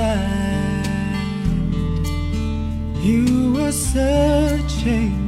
inside. You were searching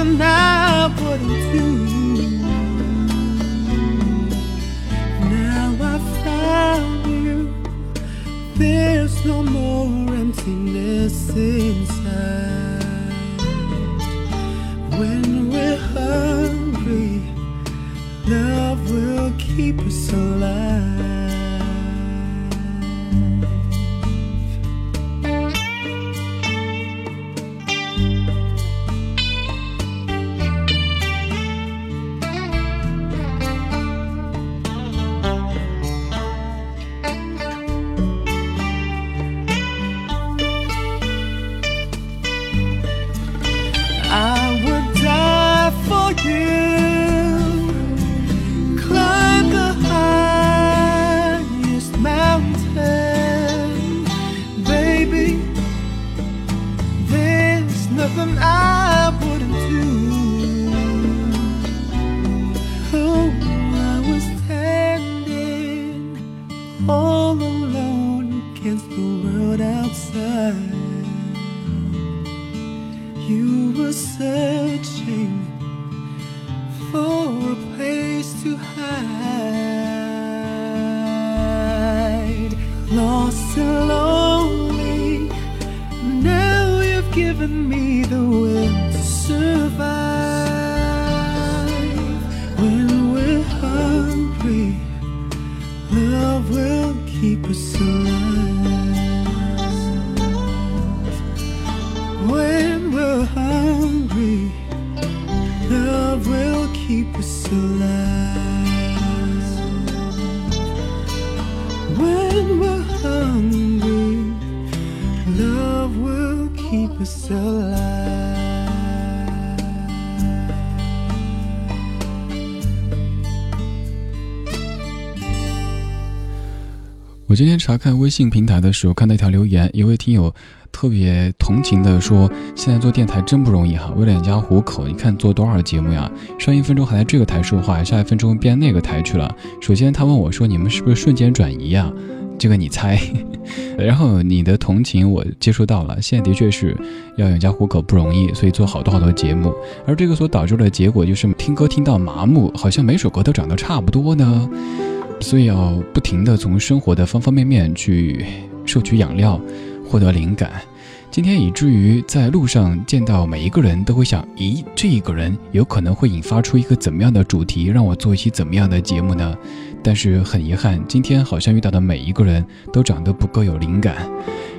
There's I wouldn't do. Now I found you. There's no more emptiness inside. So. 今天查看微信平台的时候，看到一条留言，一位听友特别同情的说：“现在做电台真不容易哈，为了养家糊口，你看做多少节目呀？上一分钟还在这个台说话，下一分钟变那个台去了。首先他问我说：‘你们是不是瞬间转移呀？’这个你猜。然后你的同情我接收到了，现在的确是要养家糊口不容易，所以做好多好多节目，而这个所导致的结果就是听歌听到麻木，好像每首歌都长得差不多呢。”所以要不停地从生活的方方面面去摄取养料，获得灵感。今天以至于在路上见到每一个人都会想：咦，这一个人有可能会引发出一个怎么样的主题，让我做一期怎么样的节目呢？但是很遗憾，今天好像遇到的每一个人都长得不够有灵感。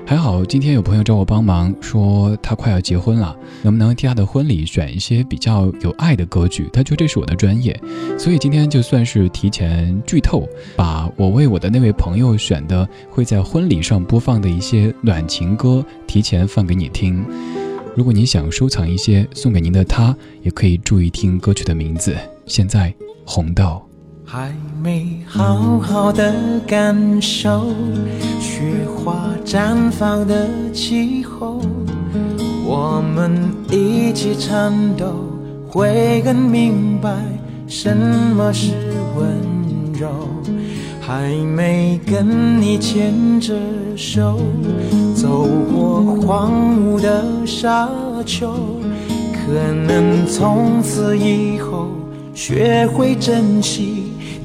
还好，今天有朋友找我帮忙，说他快要结婚了，能不能替他的婚礼选一些比较有爱的歌曲？他觉得这是我的专业，所以今天就算是提前剧透，把我为我的那位朋友选的会在婚礼上播放的一些暖情歌提前放给你听。如果你想收藏一些送给您的他，也可以注意听歌曲的名字。现在，红豆。还没好好的感受雪花绽放的气候，我们一起颤抖，会更明白什么是温柔，还没跟你牵着手走过荒芜的沙丘，可能从此以后学会珍惜。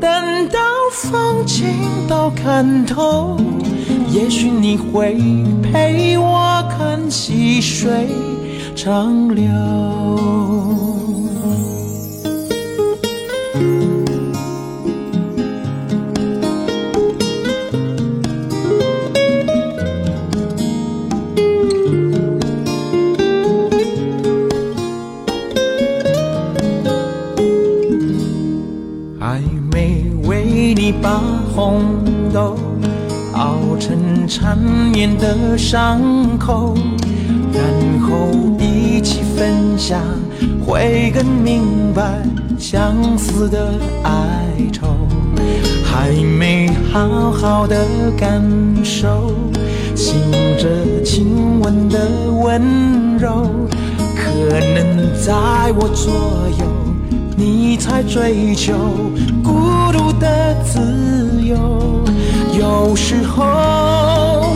等到风景都看透，也许你会陪我看细水。长流。伤口，然后。一起分享，会更明白相思的哀愁。还没好好的感受，醒着亲吻的温柔。可能在我左右，你才追求孤独的自由。有时候，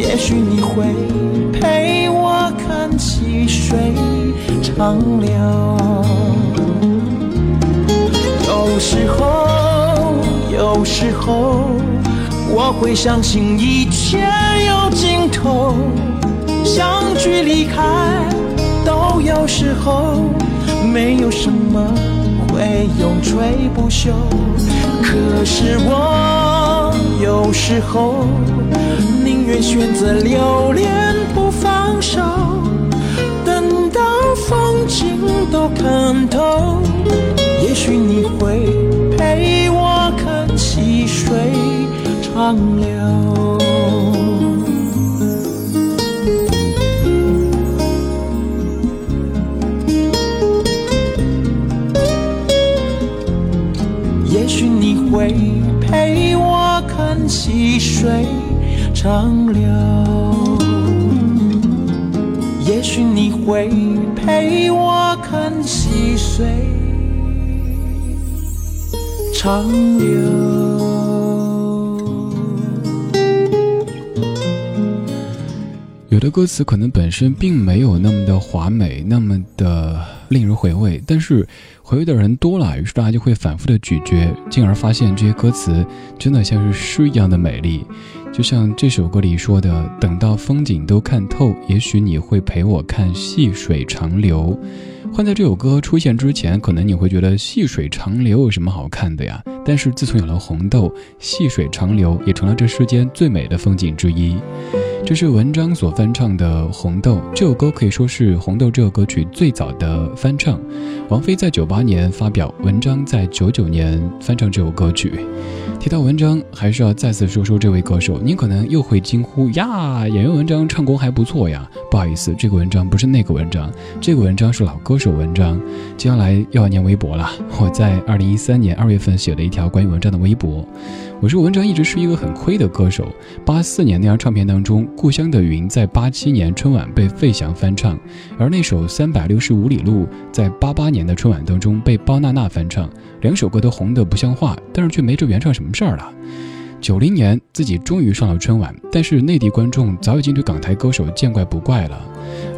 也许你会陪我看细水。长流。有时候，有时候，我会相信一切有尽头，相聚离开都有时候，没有什么会永垂不朽。可是我有时候宁愿选择留恋不放手。等到风景都看透，也许你会陪我看细水长流。也许你会水长流。也许你会陪我看细水长流。有的歌词可能本身并没有那么的华美，那么的令人回味，但是回味的人多了，于是大家就会反复的咀嚼，进而发现这些歌词真的像是诗一样的美丽。就像这首歌里说的：“等到风景都看透，也许你会陪我看细水长流。”换在这首歌出现之前，可能你会觉得细水长流有什么好看的呀？但是自从有了红豆，细水长流也成了这世间最美的风景之一。这是文章所翻唱的《红豆》这首歌，可以说是《红豆》这首歌曲最早的翻唱。王菲在九八年发表，文章在九九年翻唱这首歌曲。提到文章，还是要再次说说这位歌手。您可能又会惊呼呀，演员文章唱功还不错呀。不好意思，这个文章不是那个文章，这个文章是老歌手文章。接下来又要念微博了，我在二零一三年二月份写了一条关于文章的微博。我说文章一直是一个很亏的歌手。八四年那张唱片当中，《故乡的云》在八七年春晚被费翔翻唱，而那首《三百六十五里路》在八八年的春晚当中被包娜娜翻唱。两首歌都红得不像话，但是却没这原唱什么事儿了。九零年自己终于上了春晚，但是内地观众早已经对港台歌手见怪不怪了。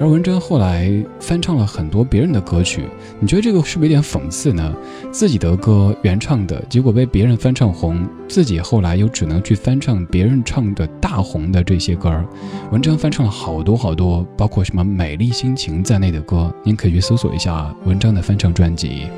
而文章后来翻唱了很多别人的歌曲，你觉得这个是不是有点讽刺呢？自己的歌原唱的结果被别人翻唱红，自己后来又只能去翻唱别人唱的大红的这些歌儿。文章翻唱了好多好多，包括什么《美丽心情》在内的歌，您可以去搜索一下文章的翻唱专辑。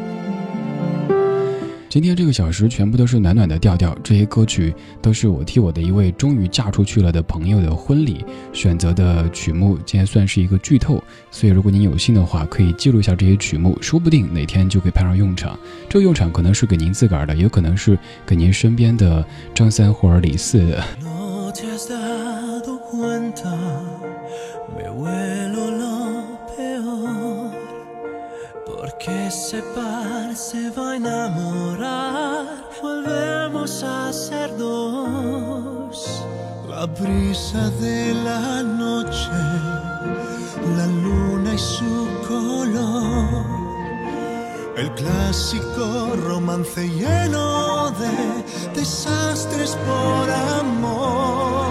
今天这个小时全部都是暖暖的调调，这些歌曲都是我替我的一位终于嫁出去了的朋友的婚礼选择的曲目，今天算是一个剧透，所以如果您有幸的话，可以记录一下这些曲目，说不定哪天就可以派上用场。这个用场可能是给您自个儿的，也可能是给您身边的张三或者李四的。Se va a enamorar. Volvemos a ser dos. La brisa de la noche, la luna y su color. El clásico romance lleno de desastres por amor.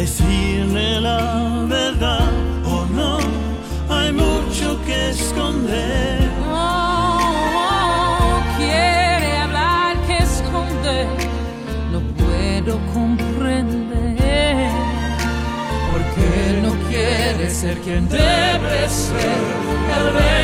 decirle la verdad o oh no, hay mucho que esconder. No quiere hablar que esconder, no puedo comprender, porque no quiere ser quien debe ser.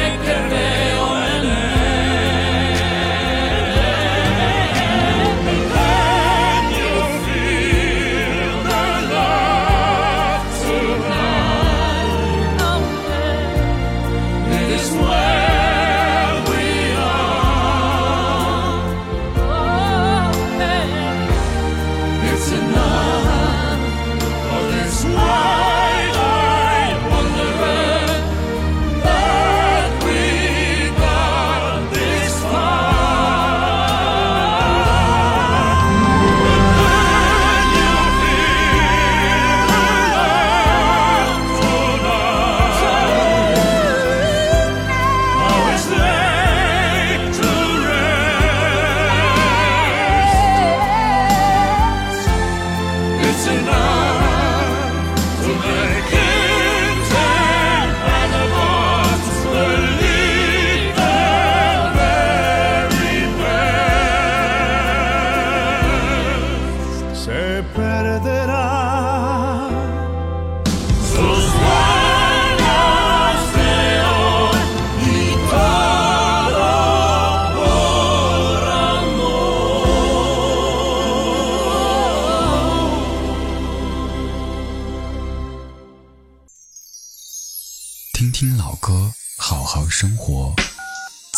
生活，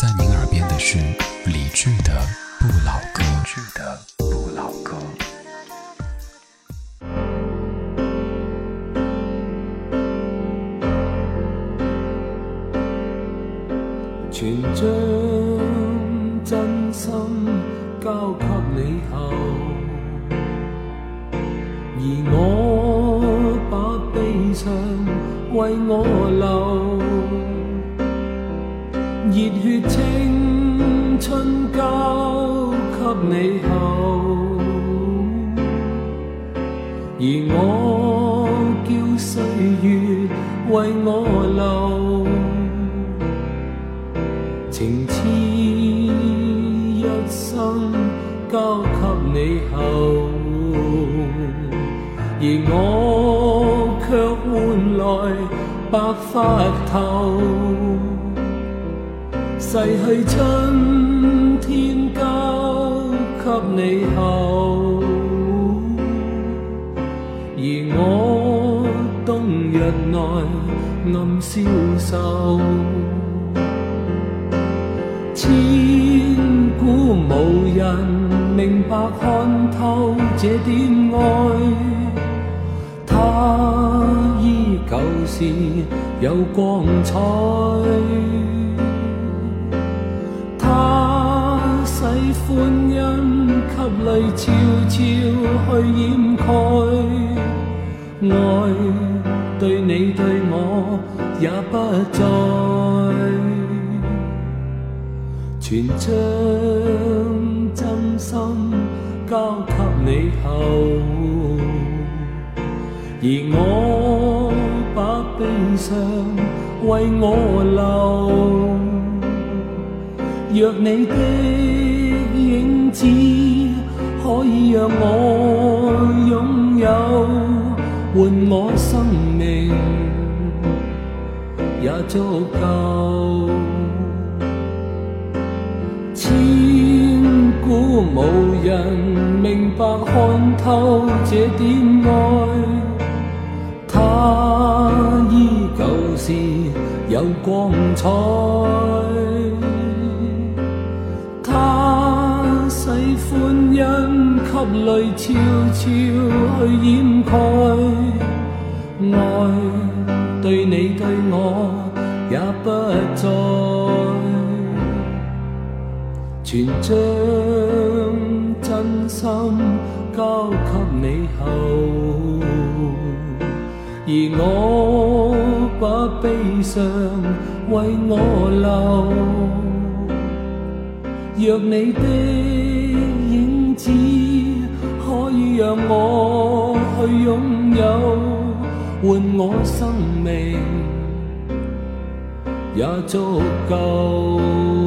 在您耳边的是理智的不老歌，全将真心交给你。后而我把悲伤为我留。春交给你后，而我叫岁月为我留，情痴一生交给你后。而我却换来白发头，逝去春天交给你后，而我冬日内暗消瘦，千古无人明白看透这点爱。他依旧是有光彩，泪悄悄去掩盖，爱对你对我也不再，全将真心交给你后。而我把悲伤为我留，若你的影子让我拥有，换我生命也足够。千古无人明白看透这点爱。他依旧是有光彩，他使欢欣给泪悄悄去掩盖，爱对你对我也不再，全将真心交给你后。而我把悲伤为我留，若你的影子可以让我去拥有，换我生命也足够。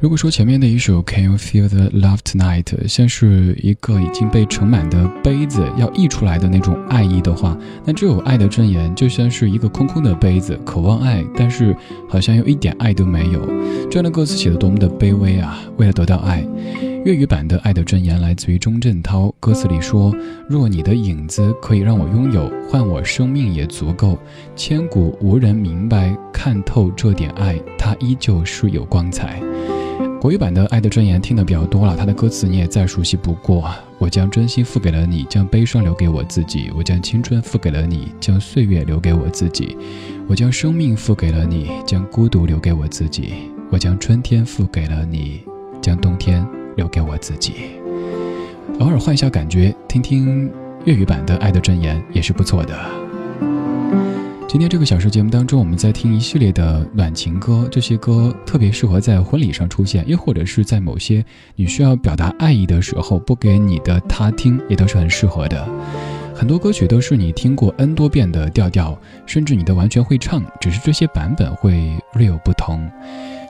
如果说前面的一首 Can You Feel the Love Tonight 像是一个已经被盛满的杯子要溢出来的那种爱意的话，那这首爱的箴言就像是一个空空的杯子，渴望爱，但是好像又一点爱都没有。这样的歌词写的多么的卑微啊！为了得到爱，粤语版的《爱的箴言》来自于钟镇涛，歌词里说：“若你的影子可以让我拥有，换我生命也足够。千古无人明白看透这点爱，它依旧是有光彩。”国语版的《爱的箴言》听得比较多了，它的歌词你也再熟悉不过。我将真心付给了你，将悲伤留给我自己；我将青春付给了你，将岁月留给我自己；我将生命付给了你，将孤独留给我自己；我将春天付给了你，将冬天留给我自己。偶尔换一下感觉，听听粤语版的《爱的箴言》也是不错的。今天这个小时节目当中，我们在听一系列的暖情歌，这些歌特别适合在婚礼上出现，又或者是在某些你需要表达爱意的时候播给你的他听，也都是很适合的。很多歌曲都是你听过 N 多遍的调调，甚至你都完全会唱，只是这些版本会略有不同。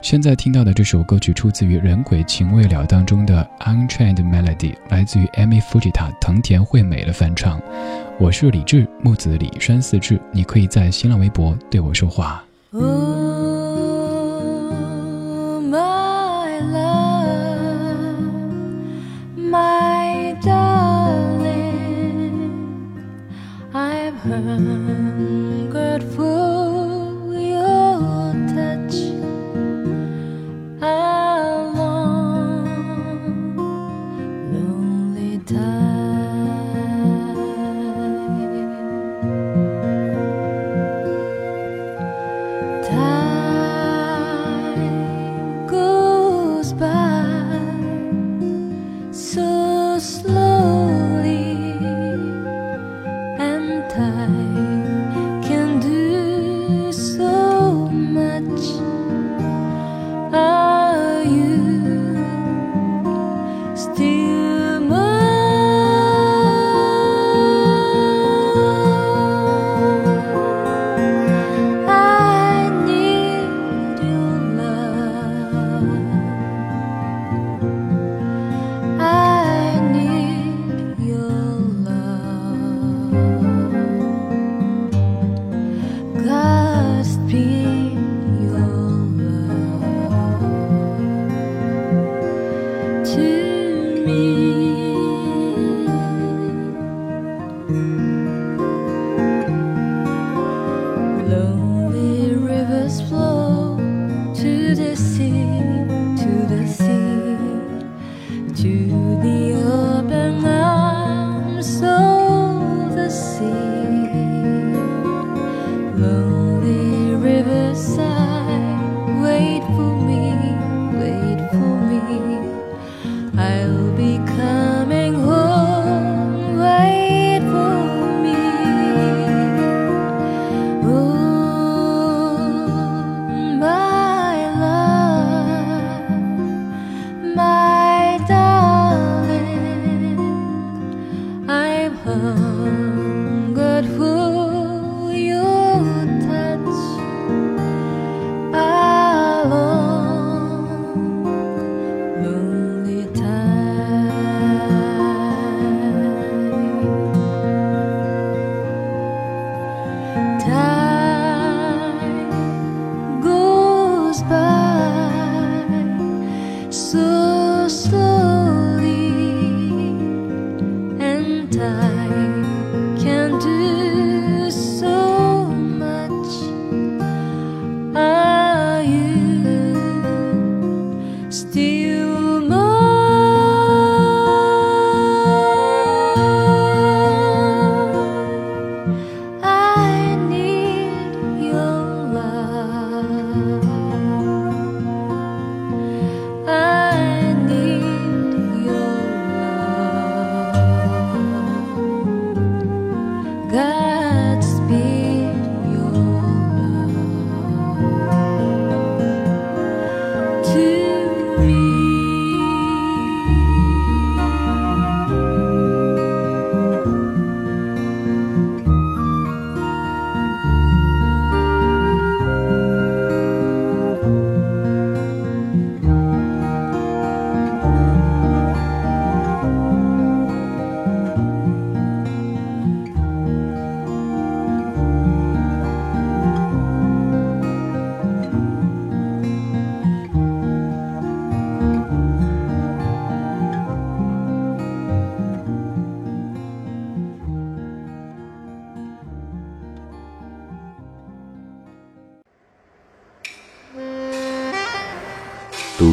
现在听到的这首歌曲出自于《人鬼情未了》当中的《Unchained Melody》，来自于 Amy Fujita 藤田惠美的翻唱。我是李志，木子李山四志，你可以在新浪微博对我说话。人。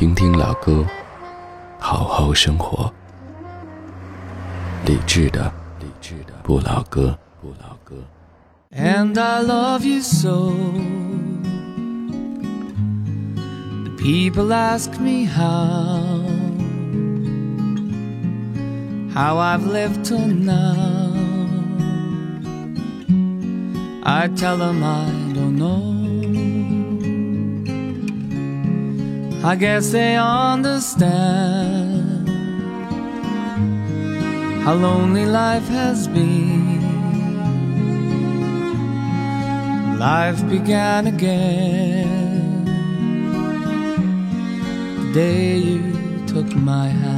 听听老歌，好好生活。理智的，理智的不老歌，不老歌。And I love you so. The people ask me how, how I've lived till now. I tell them I don't know. I guess they understand how lonely life has been. Life began again the day you took my hand.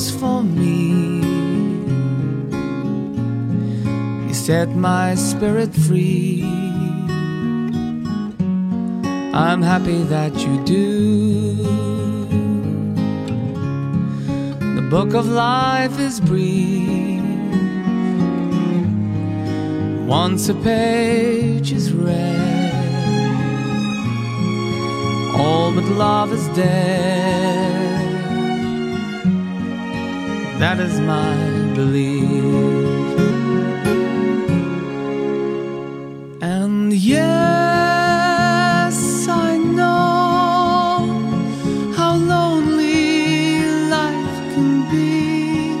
Just for me. You set my spirit free. I'm happy that you do. The book of life is brief. Once a page is read, all but love is dead. That is my belief. And yes, I know how lonely life can be.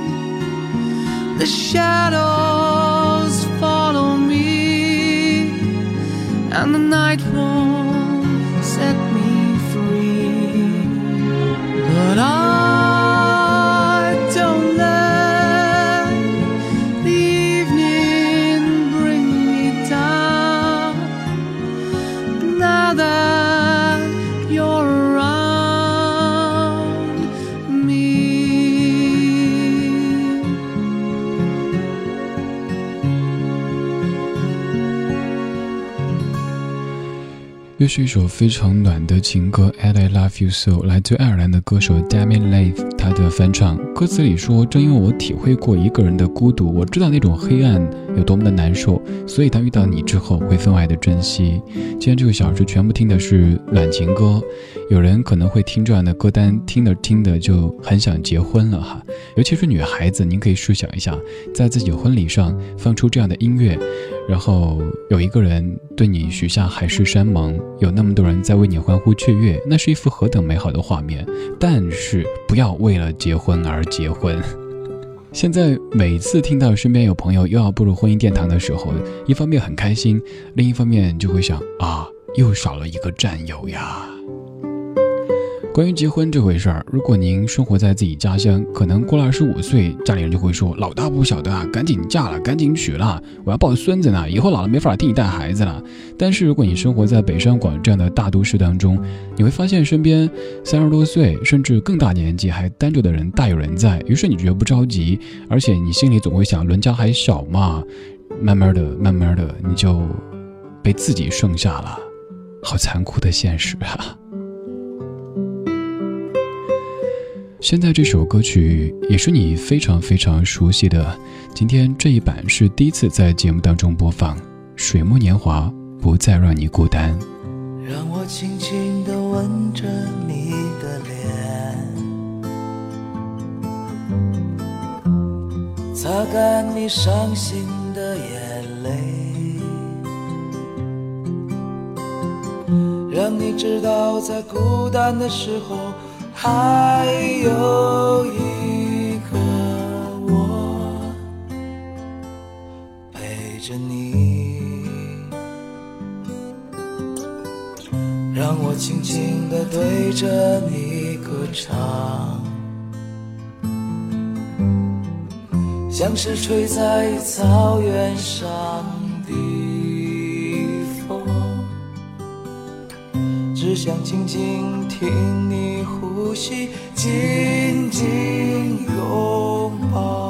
The shadows follow me, and the night won't 又是一首非常暖的情歌《And I Love You So》，来自爱尔兰的歌手 Damien Leith 他的翻唱。歌词里说：“正因为我体会过一个人的孤独，我知道那种黑暗有多么的难受，所以当遇到你之后，会分外的珍惜。”今天这个小时全部听的是暖情歌，有人可能会听这样的歌单，听着听着就很想结婚了哈。尤其是女孩子，您可以试想一下，在自己婚礼上放出这样的音乐，然后有一个人对你许下海誓山盟，有那么多人在为你欢呼雀跃，那是一幅何等美好的画面。但是不要为了结婚而结婚。现在每次听到身边有朋友又要步入婚姻殿堂的时候，一方面很开心，另一方面就会想啊，又少了一个战友呀。关于结婚这回事儿，如果您生活在自己家乡，可能过了二十五岁，家里人就会说：“老大不小的啊，赶紧嫁了，赶紧娶了，我要抱孙子呢，以后老了没法替你带孩子了。”但是如果你生活在北上广这样的大都市当中，你会发现身边三十多岁甚至更大年纪还单着的人大有人在，于是你觉得不着急，而且你心里总会想，伦家还小嘛，慢慢的、慢慢的，你就被自己剩下了，好残酷的现实啊！现在这首歌曲也是你非常非常熟悉的，今天这一版是第一次在节目当中播放，《水木年华》不再让你孤单。让我轻轻地吻着你的脸，擦干你伤心的眼泪，让你知道在孤单的时候还有一个我陪着你。让我轻轻地对着你歌唱，像是吹在草原上只想静静听你呼吸，紧紧拥抱。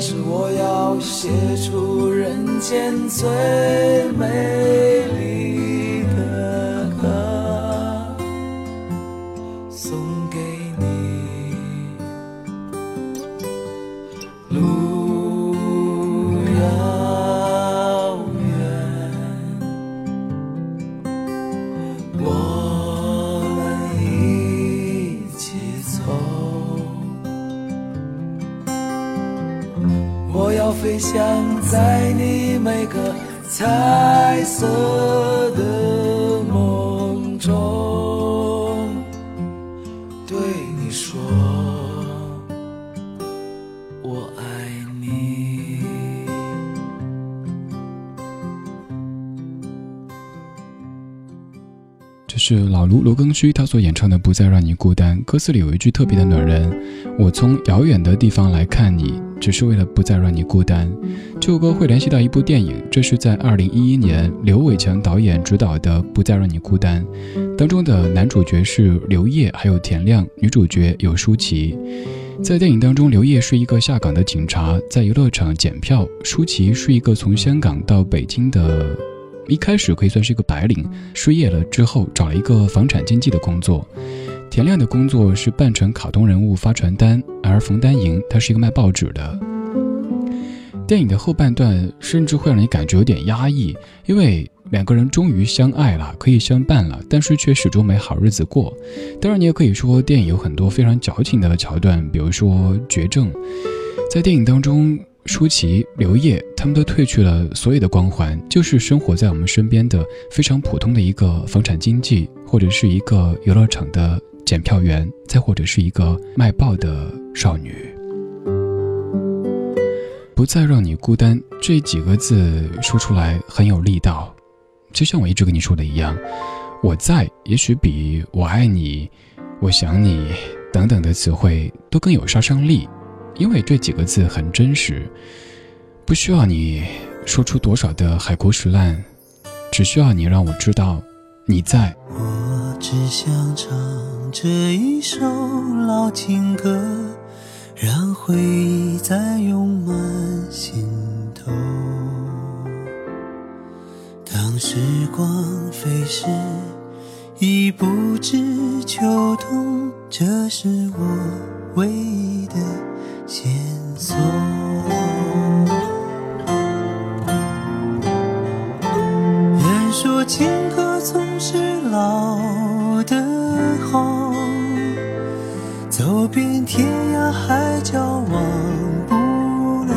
是我要写出人间最美。个彩色。老卢罗庚戌他所演唱的《不再让你孤单》，歌词里有一句特别的暖人：“我从遥远的地方来看你，只是为了不再让你孤单。”这首歌会联系到一部电影，这是在二零一一年刘伟强导演执导的《不再让你孤单》，当中的男主角是刘烨，还有田亮，女主角有舒淇。在电影当中，刘烨是一个下岗的警察，在游乐场检票；舒淇是一个从香港到北京的。一开始可以算是一个白领，失业了之后找了一个房产经纪的工作。田亮的工作是扮成卡通人物发传单，而冯丹莹她是一个卖报纸的。电影的后半段甚至会让你感觉有点压抑，因为两个人终于相爱了，可以相伴了，但是却始终没好日子过。当然，你也可以说电影有很多非常矫情的桥段，比如说绝症，在电影当中。舒淇、刘烨，他们都褪去了所有的光环，就是生活在我们身边的非常普通的一个房产经纪，或者是一个游乐场的检票员，再或者是一个卖报的少女。不再让你孤单这几个字说出来很有力道，就像我一直跟你说的一样，我在也许比我爱你、我想你等等的词汇都更有杀伤力。因为这几个字很真实，不需要你说出多少的海枯石烂，只需要你让我知道你在。我只想唱这一首老情歌，让回忆再涌满心头。当时光飞逝，已不知秋冬，这是我唯一的。线索。人说情歌总是老的好，走遍天涯海角忘不了。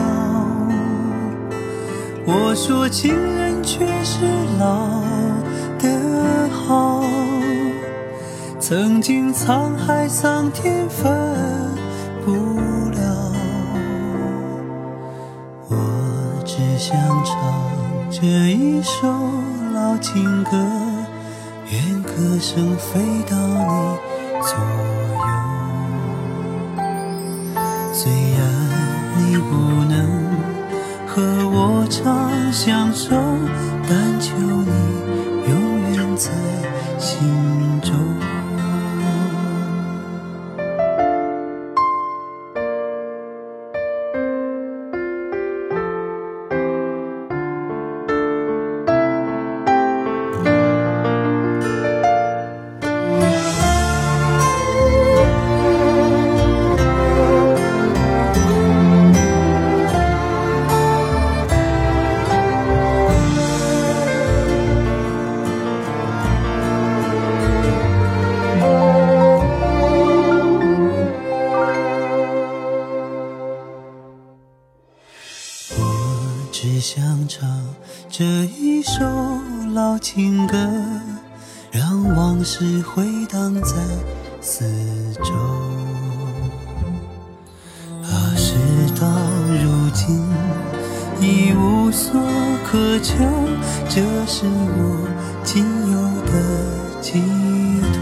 我说情人却是老的好，曾经沧海桑田分不了，我只。想唱这一首老情歌，愿歌声飞到你左右。虽然你不能和我长相守，但求你永远在心中。已无所可求这是我仅有的寄托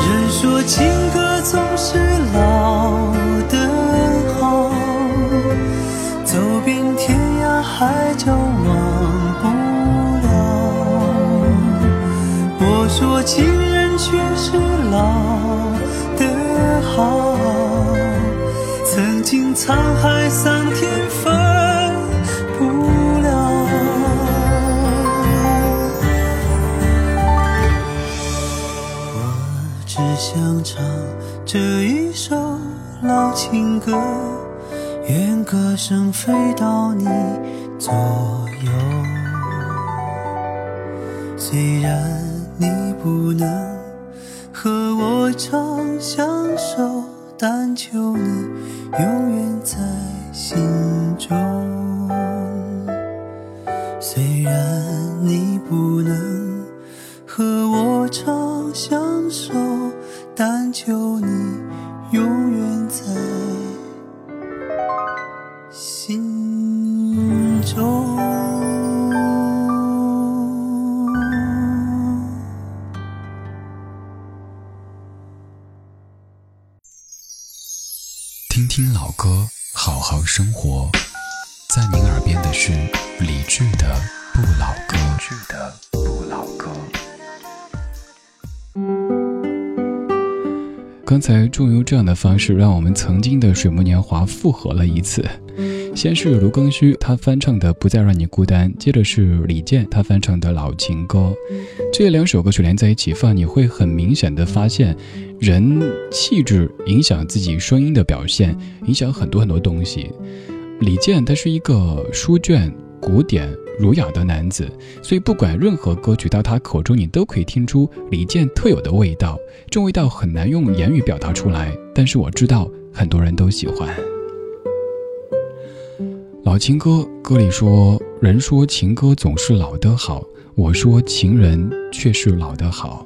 人说情歌总是老的好走遍天涯海角忘不了。我说情人却是老的好沧海桑田分不了，我只想唱这一首老情歌，愿歌声飞到你左右。虽然你不能和我长相守。但求你永远在心中。虽然你不能和我长相守，但求老歌，好好生活。在您耳边的是理智的《不老歌》。的不老歌。刚才终于用这样的方式，让我们曾经的水木年华复合了一次。先是卢庚戌他翻唱的《不再让你孤单》，接着是李健他翻唱的老情歌。这两首歌曲连在一起放，你会很明显的发现。人气质影响自己声音的表现，影响很多很多东西。李健他是一个书卷、古典、儒雅的男子，所以不管任何歌曲到他口中，你都可以听出李健特有的味道。这味道很难用言语表达出来，但是我知道很多人都喜欢。老情歌歌里说：“人说情歌总是老的好，我说情人却是老的好。”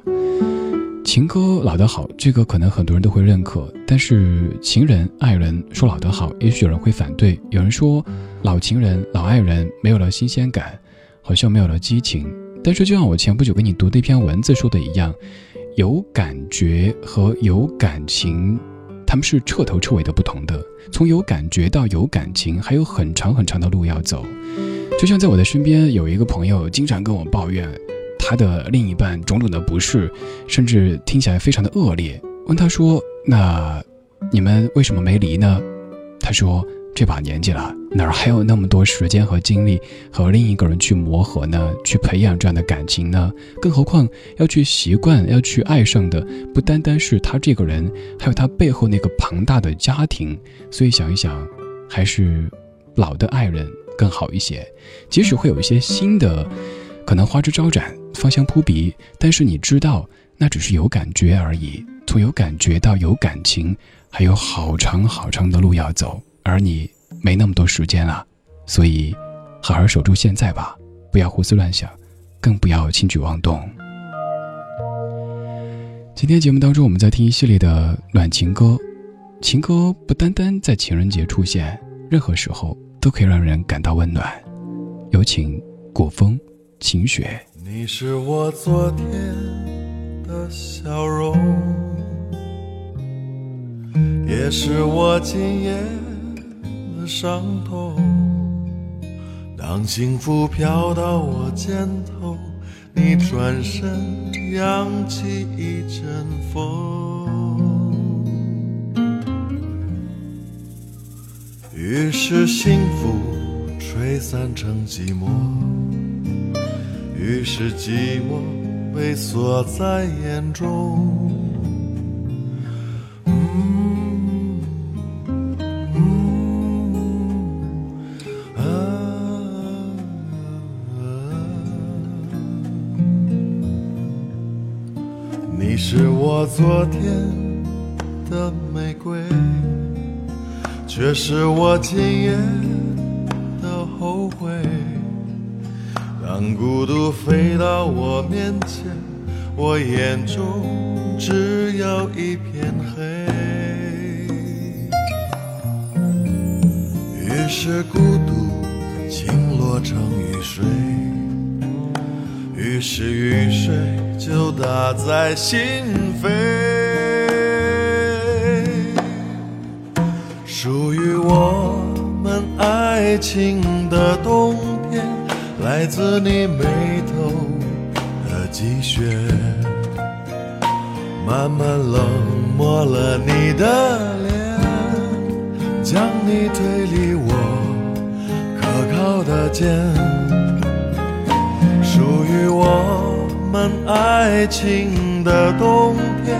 情歌老的好，这个可能很多人都会认可。但是情人、爱人说老的好，也许有人会反对。有人说老情人、老爱人没有了新鲜感，好像没有了激情。但是就像我前不久给你读的一篇文字说的一样，有感觉和有感情，他们是彻头彻尾的不同的。从有感觉到有感情，还有很长很长的路要走。就像在我的身边有一个朋友，经常跟我抱怨。他的另一半种种的不适，甚至听起来非常的恶劣。问他说：“那你们为什么没离呢？”他说：“这把年纪了，哪儿还有那么多时间和精力和另一个人去磨合呢？去培养这样的感情呢？更何况要去习惯、要去爱上的，不单单是他这个人，还有他背后那个庞大的家庭。所以想一想，还是老的爱人更好一些。即使会有一些新的，可能花枝招展。”芳香扑鼻，但是你知道，那只是有感觉而已。从有感觉到有感情，还有好长好长的路要走，而你没那么多时间了，所以，好好守住现在吧，不要胡思乱想，更不要轻举妄动。今天节目当中，我们在听一系列的暖情歌，情歌不单单在情人节出现，任何时候都可以让人感到温暖。有请古风晴雪。你是我昨天的笑容，也是我今夜的伤痛。当幸福飘到我肩头，你转身扬起一阵风，于是幸福吹散成寂寞。于是寂寞被锁在眼中。昨天的玫瑰，却是我今夜的后悔。当孤独飞到我面前，我眼中只有一片黑。于是孤独倾落成雨水，是雨水就打在心扉。属于我们爱情的冬天。来自你眉头的积雪，慢慢冷漠了你的脸，将你推离我可靠的肩。于我们爱情的冬天，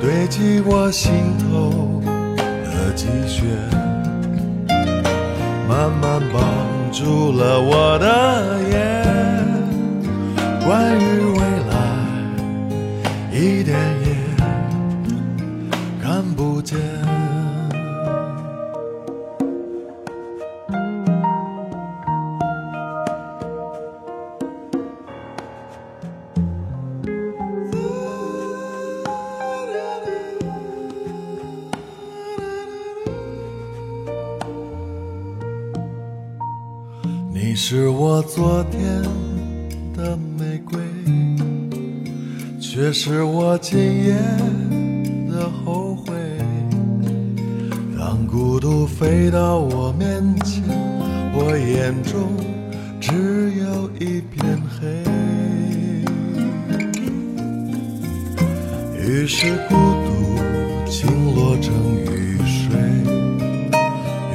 堆积我心头的积雪，慢慢绑。住了我的眼，关于未来，一点昨天的玫瑰，却是我今夜的后悔。当孤独飞到我面前，我眼中只有一片黑。于是孤独倾落成雨水，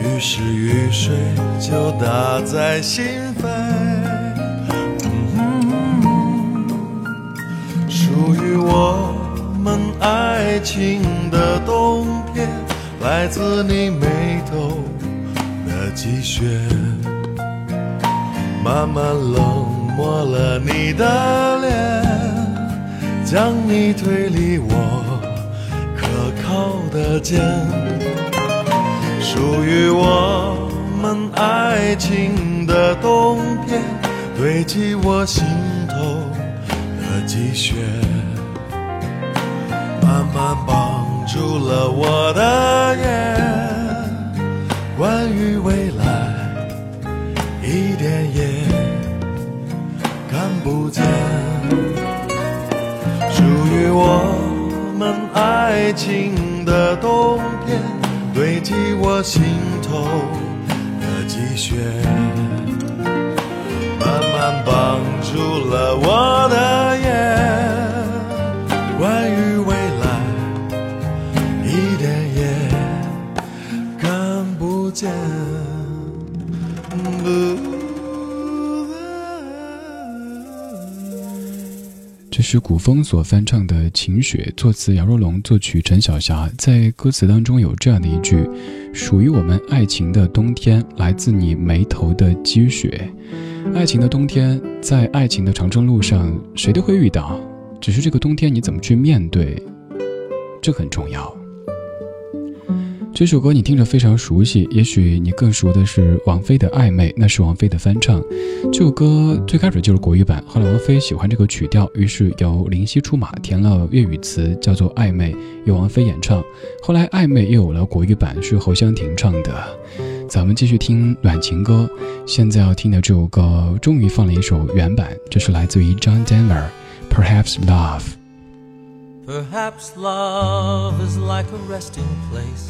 于是雨水就打在心扉。我们爱情的冬天，来自你眉头的积雪，慢慢冷漠了你的脸，将你推离我可靠的肩。属于我们爱情的冬天，堆积我心头的积雪，慢慢绑住了我的眼。关于未来，一点也看不见。属于我们爱情的冬天，堆积我心头的积雪，慢慢绑住了我的眼。这是古风所翻唱的《晴雪》，作词杨若龙，作曲陈小霞。在歌词当中有这样的一句：“属于我们爱情的冬天，来自你眉头的积雪。”爱情的冬天，在爱情的长征路上，谁都会遇到，只是这个冬天你怎么去面对，这很重要。这首歌你听着非常熟悉，也许你更熟的是王菲的《暧昧》，那是王菲的翻唱。这首歌最开始就是国语版，后来王菲喜欢这个曲调，于是由林夕出马填了粤语词，叫做《暧昧》，由王菲演唱。后来《暧昧》又有了国语版，是侯湘婷唱的。咱们继续听暖情歌，现在要听的这首歌终于放了一首原版，这是来自于 John Denver，《Perhaps Love》。Perhaps love is like a resting place,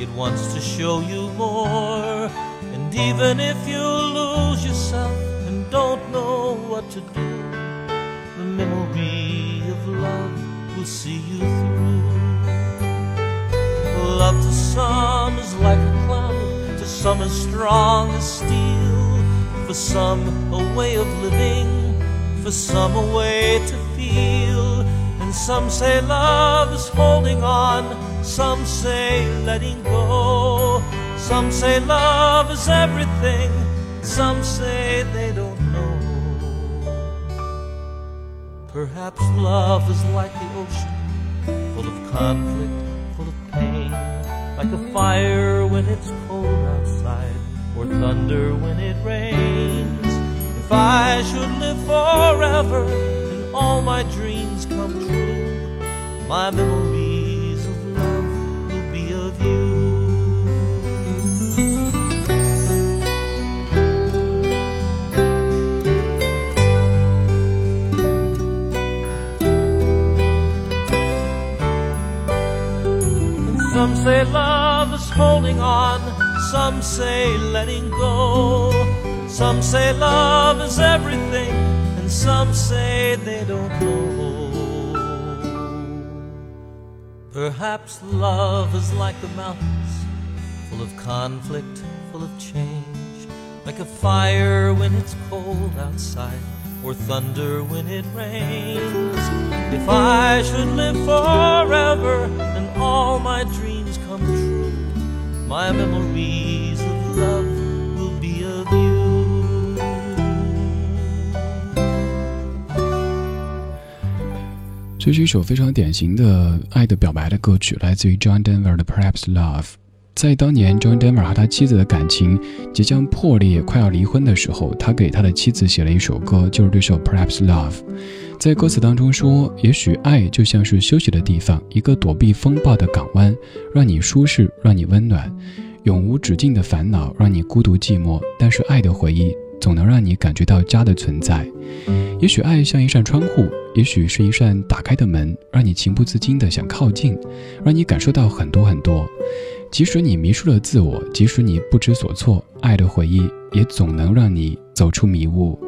It wants to show you more. And even if you lose yourself and don't know what to do, the memory of love will see you through. Love to some is like a cloud, to some as strong as steel. For some, a way of living, for some, a way to feel. And some say love is holding on, some say letting go. Some say love is everything, some say they don't know. Perhaps love is like the ocean, full of conflict, full of pain. Like a fire when it's cold outside, or thunder when it rains. If I should live forever and all my dreams come true, my memories say love is holding on, some say letting go. Some say love is everything, and some say they don't know. Perhaps love is like the mountains, full of conflict, full of change. Like a fire when it's cold outside, or thunder when it rains. If I should live forever and all my dreams my memories of love will be of you 这是一首非常典型的爱的表白的歌曲来自于 john denver 的 perhaps love 在当年 John Denver 和他妻子的感情即将破裂、快要离婚的时候，他给他的妻子写了一首歌，就是这首 Perhaps Love。在歌词当中说：“也许爱就像是休息的地方，一个躲避风暴的港湾，让你舒适，让你温暖。永无止境的烦恼，让你孤独寂寞。但是爱的回忆。”总能让你感觉到家的存在。也许爱像一扇窗户，也许是一扇打开的门，让你情不自禁的想靠近，让你感受到很多很多。即使你迷失了自我，即使你不知所措，爱的回忆也总能让你走出迷雾。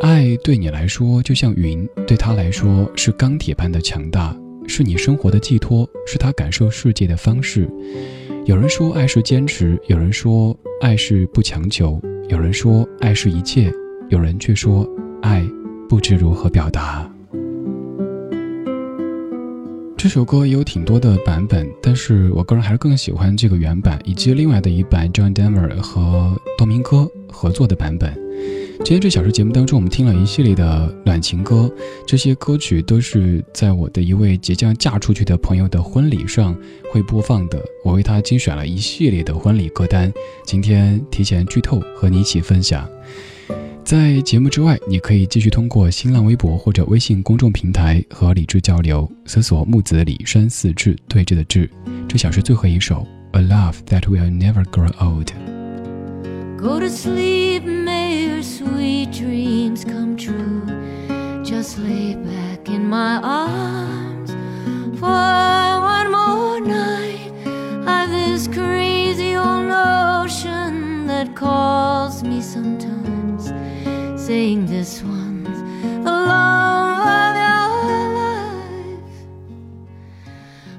爱对你来说就像云，对他来说是钢铁般的强大，是你生活的寄托，是他感受世界的方式。有人说爱是坚持，有人说爱是不强求。有人说爱是一切，有人却说爱不知如何表达。这首歌也有挺多的版本，但是我个人还是更喜欢这个原版，以及另外的一版 John Denver 和多明哥合作的版本。今天这小时节目当中，我们听了一系列的暖情歌，这些歌曲都是在我的一位即将嫁出去的朋友的婚礼上会播放的。我为他精选了一系列的婚礼歌单，今天提前剧透和你一起分享。在节目之外，你可以继续通过新浪微博或者微信公众平台和李志交流，搜索木子李山四志对峙的志。这小时最后一首《A Love That Will Never Grow Old》。Go to sleep, may your sweet dreams come true. Just lay back in my arms for one more night. I've this crazy old notion that calls. Saying this one's the love of your life.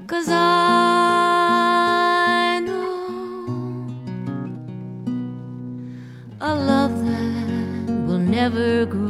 Cause I know a love that will never grow